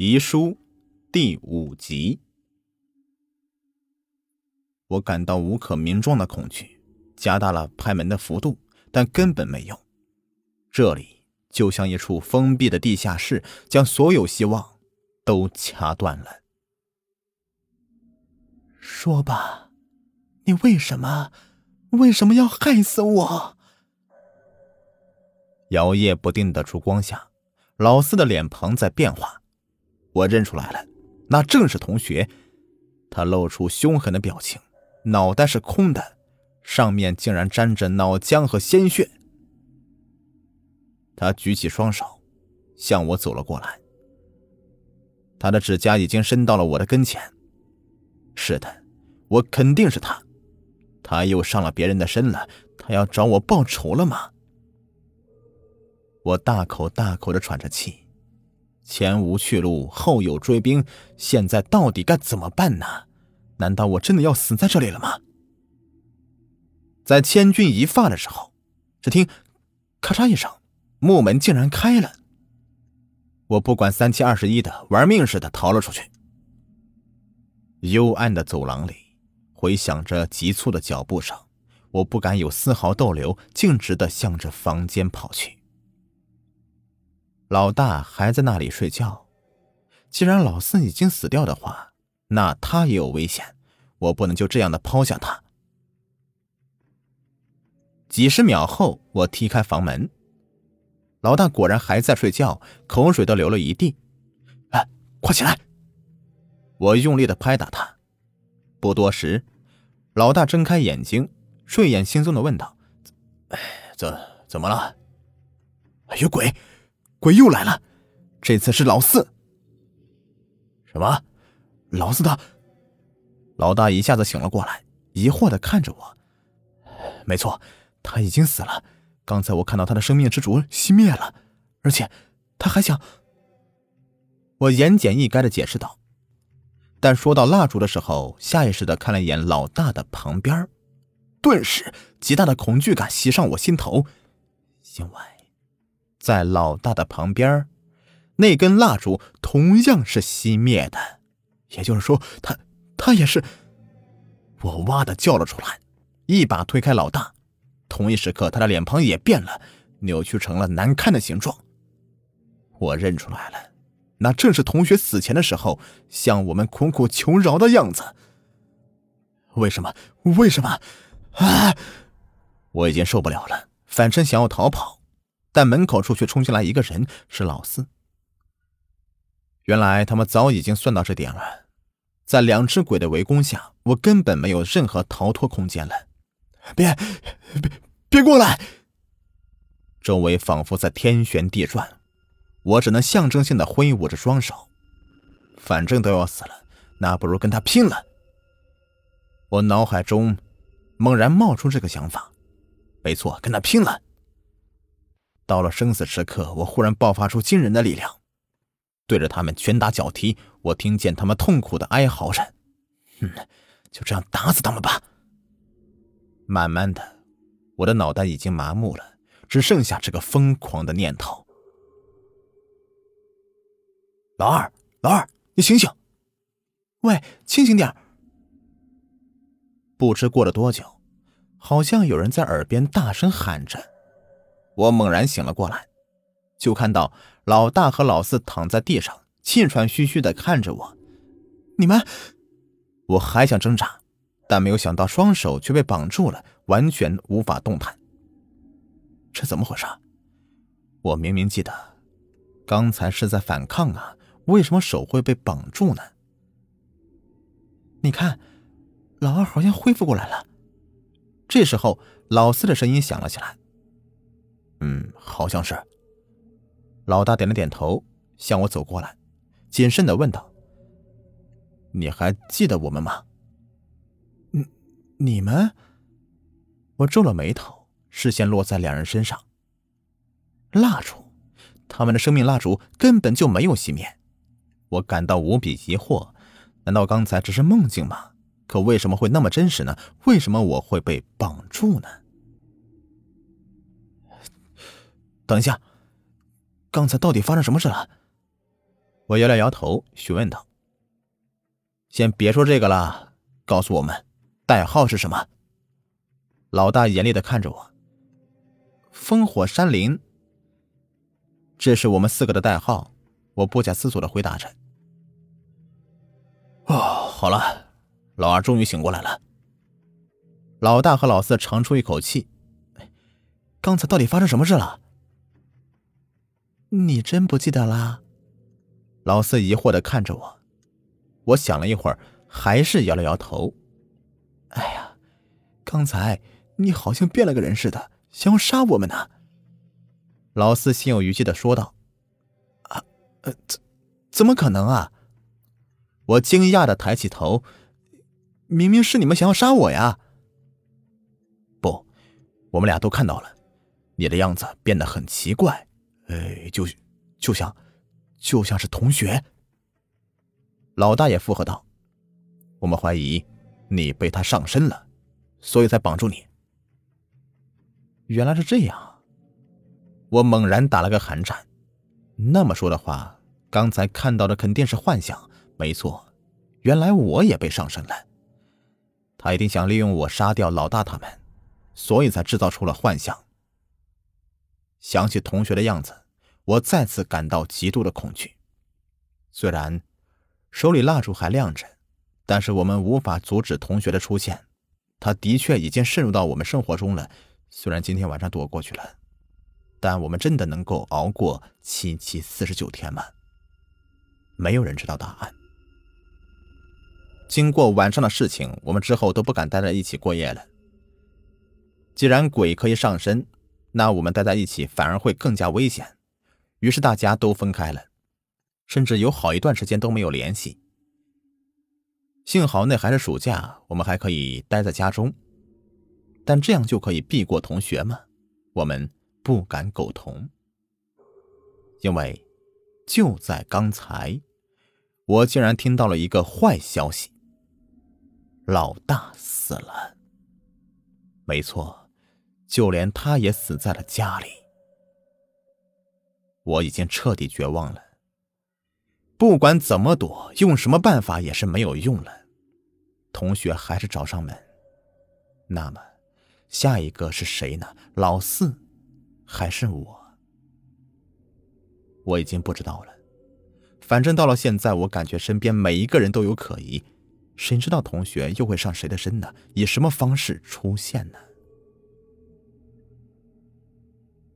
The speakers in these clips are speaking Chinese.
遗书第五集。我感到无可名状的恐惧，加大了拍门的幅度，但根本没用。这里就像一处封闭的地下室，将所有希望都掐断了。说吧，你为什么为什么要害死我？摇曳不定的烛光下，老四的脸庞在变化。我认出来了，那正是同学。他露出凶狠的表情。脑袋是空的，上面竟然沾着脑浆和鲜血。他举起双手，向我走了过来。他的指甲已经伸到了我的跟前。是的，我肯定是他。他又上了别人的身了。他要找我报仇了吗？我大口大口的喘着气，前无去路，后有追兵，现在到底该怎么办呢？难道我真的要死在这里了吗？在千钧一发的时候，只听“咔嚓”一声，木门竟然开了。我不管三七二十一的，玩命似的逃了出去。幽暗的走廊里，回响着急促的脚步声，我不敢有丝毫逗留，径直的向着房间跑去。老大还在那里睡觉，既然老四已经死掉的话。那他也有危险，我不能就这样的抛下他。几十秒后，我踢开房门，老大果然还在睡觉，口水都流了一地。哎，快起来！我用力的拍打他。不多时，老大睁开眼睛，睡眼惺忪的问道：“哎，怎怎么了？”“有鬼，鬼又来了，这次是老四。”“什么？”老四他，老大一下子醒了过来，疑惑的看着我。没错，他已经死了。刚才我看到他的生命之烛熄灭了，而且他还想……我言简意赅的解释道。但说到蜡烛的时候，下意识的看了一眼老大的旁边，顿时极大的恐惧感袭上我心头。因为，在老大的旁边，那根蜡烛同样是熄灭的。也就是说，他他也是。我哇的叫了出来，一把推开老大。同一时刻，他的脸庞也变了，扭曲成了难看的形状。我认出来了，那正是同学死前的时候向我们苦苦求饶的样子。为什么？为什么？啊！我已经受不了了，反身想要逃跑，但门口处却冲进来一个人，是老四。原来他们早已经算到这点了，在两只鬼的围攻下，我根本没有任何逃脱空间了。别，别，别过来！周围仿佛在天旋地转，我只能象征性的挥舞着双手。反正都要死了，那不如跟他拼了。我脑海中猛然冒出这个想法。没错，跟他拼了。到了生死时刻，我忽然爆发出惊人的力量。对着他们拳打脚踢，我听见他们痛苦的哀嚎着。哼，就这样打死他们吧。慢慢的，我的脑袋已经麻木了，只剩下这个疯狂的念头。老二，老二，你醒醒！喂，清醒点不知过了多久，好像有人在耳边大声喊着。我猛然醒了过来。就看到老大和老四躺在地上，气喘吁吁的看着我。你们，我还想挣扎，但没有想到双手却被绑住了，完全无法动弹。这怎么回事？我明明记得刚才是在反抗啊，为什么手会被绑住呢？你看，老二好像恢复过来了。这时候，老四的声音响了起来。嗯，好像是。老大点了点头，向我走过来，谨慎的问道：“你还记得我们吗？”“你你们？”我皱了眉头，视线落在两人身上。蜡烛，他们的生命蜡烛根本就没有熄灭。我感到无比疑惑，难道刚才只是梦境吗？可为什么会那么真实呢？为什么我会被绑住呢？等一下。刚才到底发生什么事了？我摇了摇头，询问道：“先别说这个了，告诉我们，代号是什么？”老大严厉的看着我：“烽火山林，这是我们四个的代号。”我不假思索的回答着。哦，好了，老二终于醒过来了。老大和老四长出一口气。刚才到底发生什么事了？你真不记得啦？老四疑惑的看着我。我想了一会儿，还是摇了摇头。哎呀，刚才你好像变了个人似的，想要杀我们呢。老四心有余悸的说道。啊，呃，怎怎么可能啊？我惊讶的抬起头，明明是你们想要杀我呀！不，我们俩都看到了，你的样子变得很奇怪，哎，就就像就像是同学。老大爷附和道：“我们怀疑你被他上身了，所以才绑住你。”原来是这样，我猛然打了个寒颤。那么说的话，刚才看到的肯定是幻想。没错，原来我也被上身了。他一定想利用我杀掉老大他们，所以才制造出了幻象。想起同学的样子，我再次感到极度的恐惧。虽然手里蜡烛还亮着，但是我们无法阻止同学的出现。他的确已经渗入到我们生活中了。虽然今天晚上躲过去了，但我们真的能够熬过七七四十九天吗？没有人知道答案。经过晚上的事情，我们之后都不敢待在一起过夜了。既然鬼可以上身，那我们待在一起反而会更加危险。于是大家都分开了，甚至有好一段时间都没有联系。幸好那还是暑假，我们还可以待在家中。但这样就可以避过同学吗？我们不敢苟同，因为就在刚才，我竟然听到了一个坏消息。老大死了，没错，就连他也死在了家里。我已经彻底绝望了，不管怎么躲，用什么办法也是没有用了。同学还是找上门，那么下一个是谁呢？老四还是我？我已经不知道了。反正到了现在，我感觉身边每一个人都有可疑。谁知道同学又会上谁的身呢？以什么方式出现呢？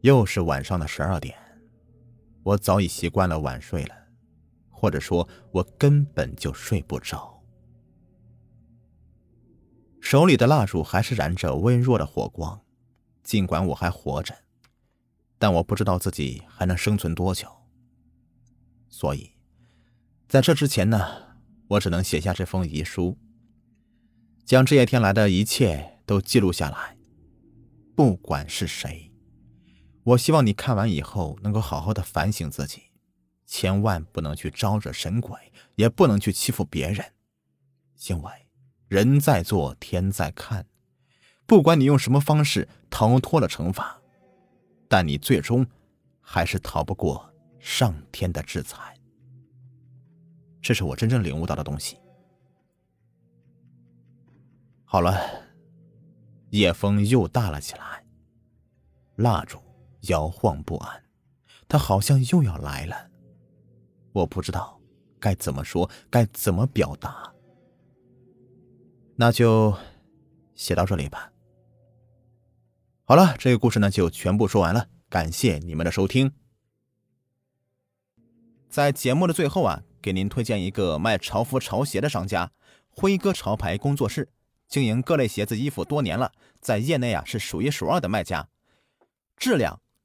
又是晚上的十二点，我早已习惯了晚睡了，或者说，我根本就睡不着。手里的蜡烛还是燃着微弱的火光，尽管我还活着，但我不知道自己还能生存多久。所以，在这之前呢？我只能写下这封遗书，将这些天来的一切都记录下来。不管是谁，我希望你看完以后能够好好的反省自己，千万不能去招惹神鬼，也不能去欺负别人，因为人在做，天在看。不管你用什么方式逃脱了惩罚，但你最终还是逃不过上天的制裁。这是我真正领悟到的东西。好了，夜风又大了起来，蜡烛摇晃不安，他好像又要来了。我不知道该怎么说，该怎么表达。那就写到这里吧。好了，这个故事呢就全部说完了，感谢你们的收听。在节目的最后啊。给您推荐一个卖潮服潮鞋的商家——辉哥潮牌工作室，经营各类鞋子衣服多年了，在业内啊是数一数二的卖家，质量